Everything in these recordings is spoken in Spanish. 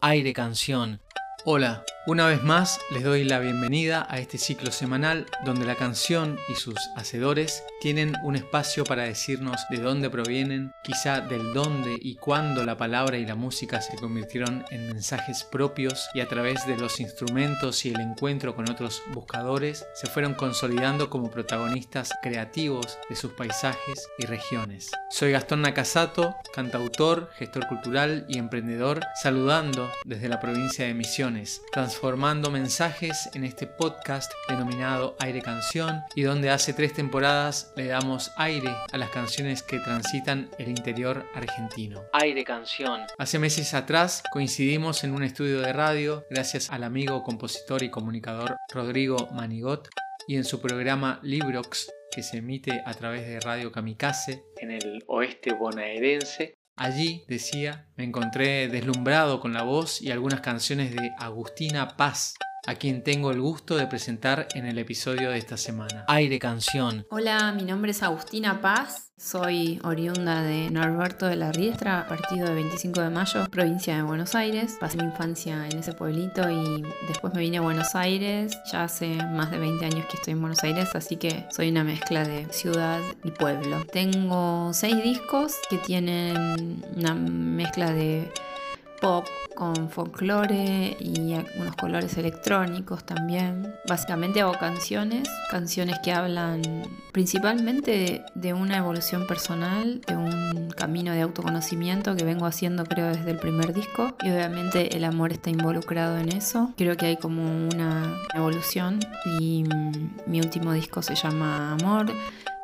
Aire Canción. Hola, una vez más les doy la bienvenida a este ciclo semanal donde la canción y sus hacedores tienen un espacio para decirnos de dónde provienen, quizá del dónde y cuándo la palabra y la música se convirtieron en mensajes propios y a través de los instrumentos y el encuentro con otros buscadores se fueron consolidando como protagonistas creativos de sus paisajes y regiones. Soy Gastón Nakasato, cantautor, gestor cultural y emprendedor, saludando desde la provincia de Misiones, mensajes en este podcast denominado Aire Canción y donde hace tres temporadas le damos aire a las canciones que transitan el interior argentino. Aire Canción. Hace meses atrás coincidimos en un estudio de radio gracias al amigo compositor y comunicador Rodrigo Manigot y en su programa Librox que se emite a través de Radio Kamikaze en el oeste bonaerense Allí, decía, me encontré deslumbrado con la voz y algunas canciones de Agustina Paz, a quien tengo el gusto de presentar en el episodio de esta semana. Aire Canción. Hola, mi nombre es Agustina Paz. Soy oriunda de Norberto de la Riestra, partido de 25 de mayo, provincia de Buenos Aires. Pasé mi infancia en ese pueblito y después me vine a Buenos Aires. Ya hace más de 20 años que estoy en Buenos Aires, así que soy una mezcla de ciudad y pueblo. Tengo seis discos que tienen una mezcla de pop con folclore y algunos colores electrónicos también. Básicamente hago canciones, canciones que hablan principalmente de una evolución personal, de un camino de autoconocimiento que vengo haciendo creo desde el primer disco y obviamente el amor está involucrado en eso. Creo que hay como una evolución y mi último disco se llama Amor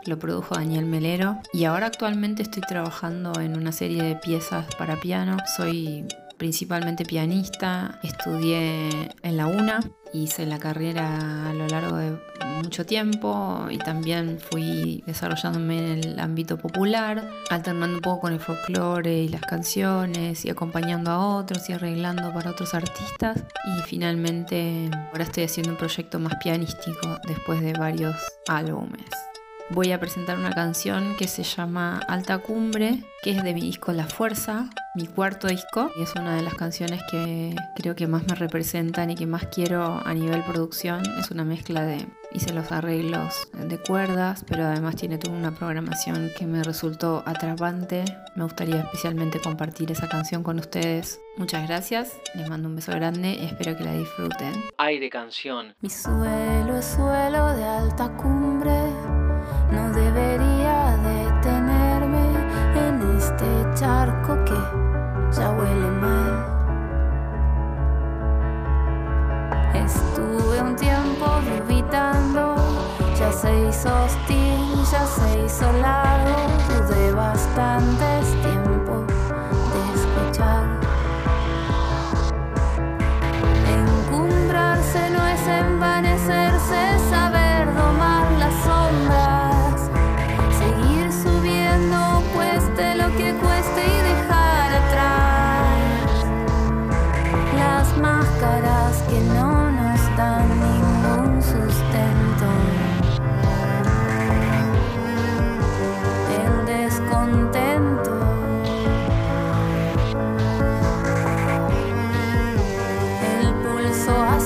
lo produjo Daniel Melero y ahora actualmente estoy trabajando en una serie de piezas para piano. Soy principalmente pianista, estudié en la UNA, hice la carrera a lo largo de mucho tiempo y también fui desarrollándome en el ámbito popular, alternando un poco con el folclore y las canciones y acompañando a otros y arreglando para otros artistas. Y finalmente ahora estoy haciendo un proyecto más pianístico después de varios álbumes voy a presentar una canción que se llama Alta Cumbre, que es de mi disco La Fuerza, mi cuarto disco, y es una de las canciones que creo que más me representan y que más quiero a nivel producción. Es una mezcla de, hice los arreglos de cuerdas, pero además tiene toda una programación que me resultó atrapante. Me gustaría especialmente compartir esa canción con ustedes. Muchas gracias, les mando un beso grande y espero que la disfruten. Aire canción. Mi suelo es suelo de alta cumbre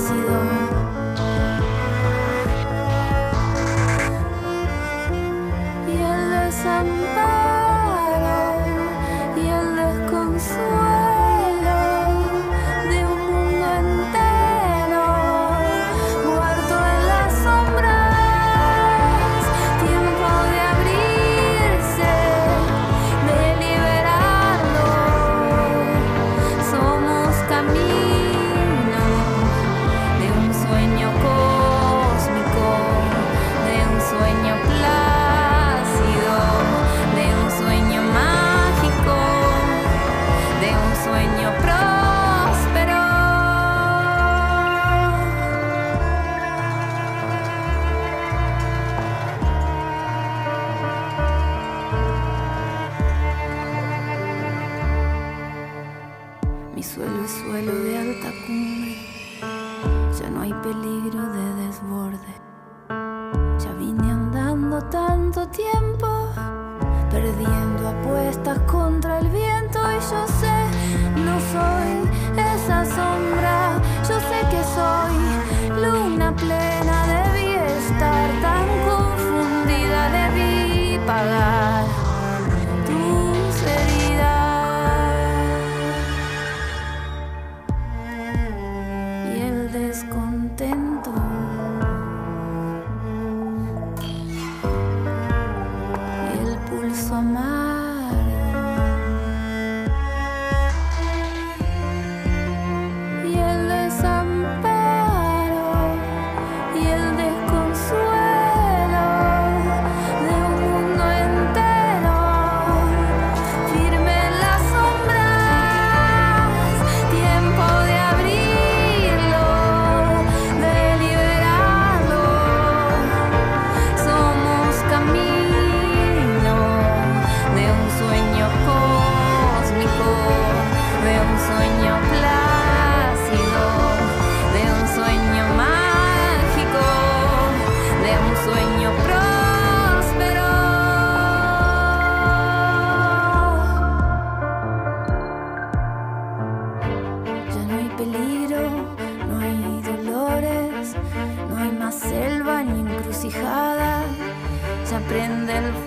perdiendo 멈췄어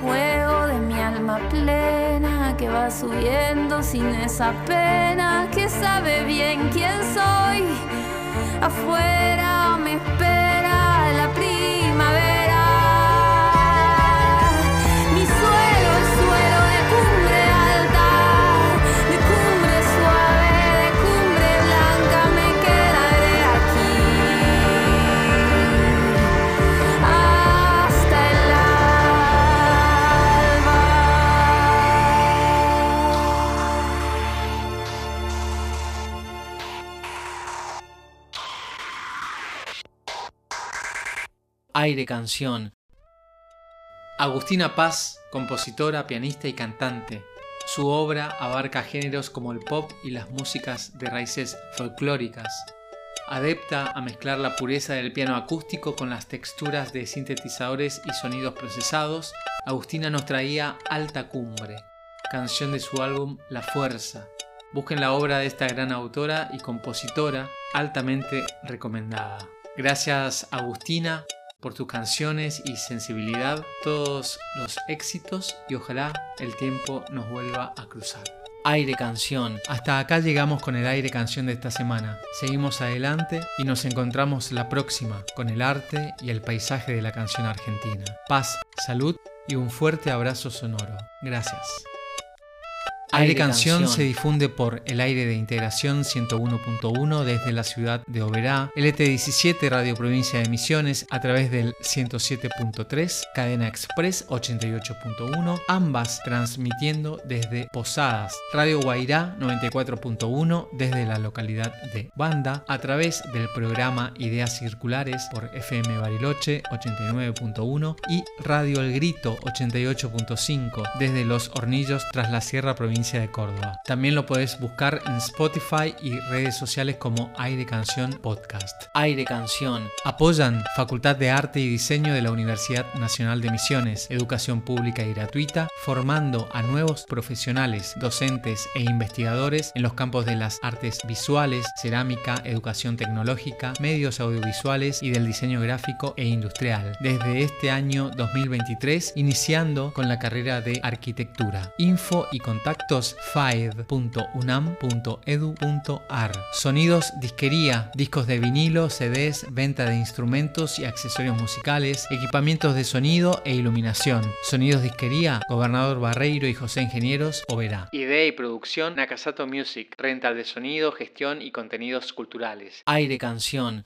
fuego de mi alma plena que va subiendo sin esa pena que sabe bien quién soy. Afuera me espera Aire Canción. Agustina Paz, compositora, pianista y cantante. Su obra abarca géneros como el pop y las músicas de raíces folclóricas. Adepta a mezclar la pureza del piano acústico con las texturas de sintetizadores y sonidos procesados, Agustina nos traía Alta Cumbre, canción de su álbum La Fuerza. Busquen la obra de esta gran autora y compositora altamente recomendada. Gracias Agustina por tus canciones y sensibilidad, todos los éxitos y ojalá el tiempo nos vuelva a cruzar. Aire Canción. Hasta acá llegamos con el Aire Canción de esta semana. Seguimos adelante y nos encontramos la próxima con el arte y el paisaje de la canción argentina. Paz, salud y un fuerte abrazo sonoro. Gracias. Aire Canción. Se difunde por el aire de integración 101.1 desde la ciudad de Oberá, LT17 Radio Provincia de Misiones a través del 107.3, Cadena Express 88.1, ambas transmitiendo desde Posadas, Radio Guairá 94.1 desde la localidad de Banda a través del programa Ideas Circulares por FM Bariloche 89.1 y Radio El Grito 88.5 desde Los Hornillos tras la Sierra Provincia de Córdoba. También lo podés buscar en Spotify y redes sociales como Aire Canción Podcast. Aire Canción. Apoyan Facultad de Arte y Diseño de la Universidad Nacional de Misiones, educación pública y gratuita, formando a nuevos profesionales, docentes e investigadores en los campos de las artes visuales, cerámica, educación tecnológica, medios audiovisuales y del diseño gráfico e industrial. Desde este año 2023, iniciando con la carrera de arquitectura. Info y contacto faed.unam.edu.ar. Sonidos, disquería, discos de vinilo, CDs, venta de instrumentos y accesorios musicales, equipamientos de sonido e iluminación. Sonidos, disquería, Gobernador Barreiro y José Ingenieros, Oberá. Idea y producción, Nakasato Music. Rental de sonido, gestión y contenidos culturales. Aire Canción.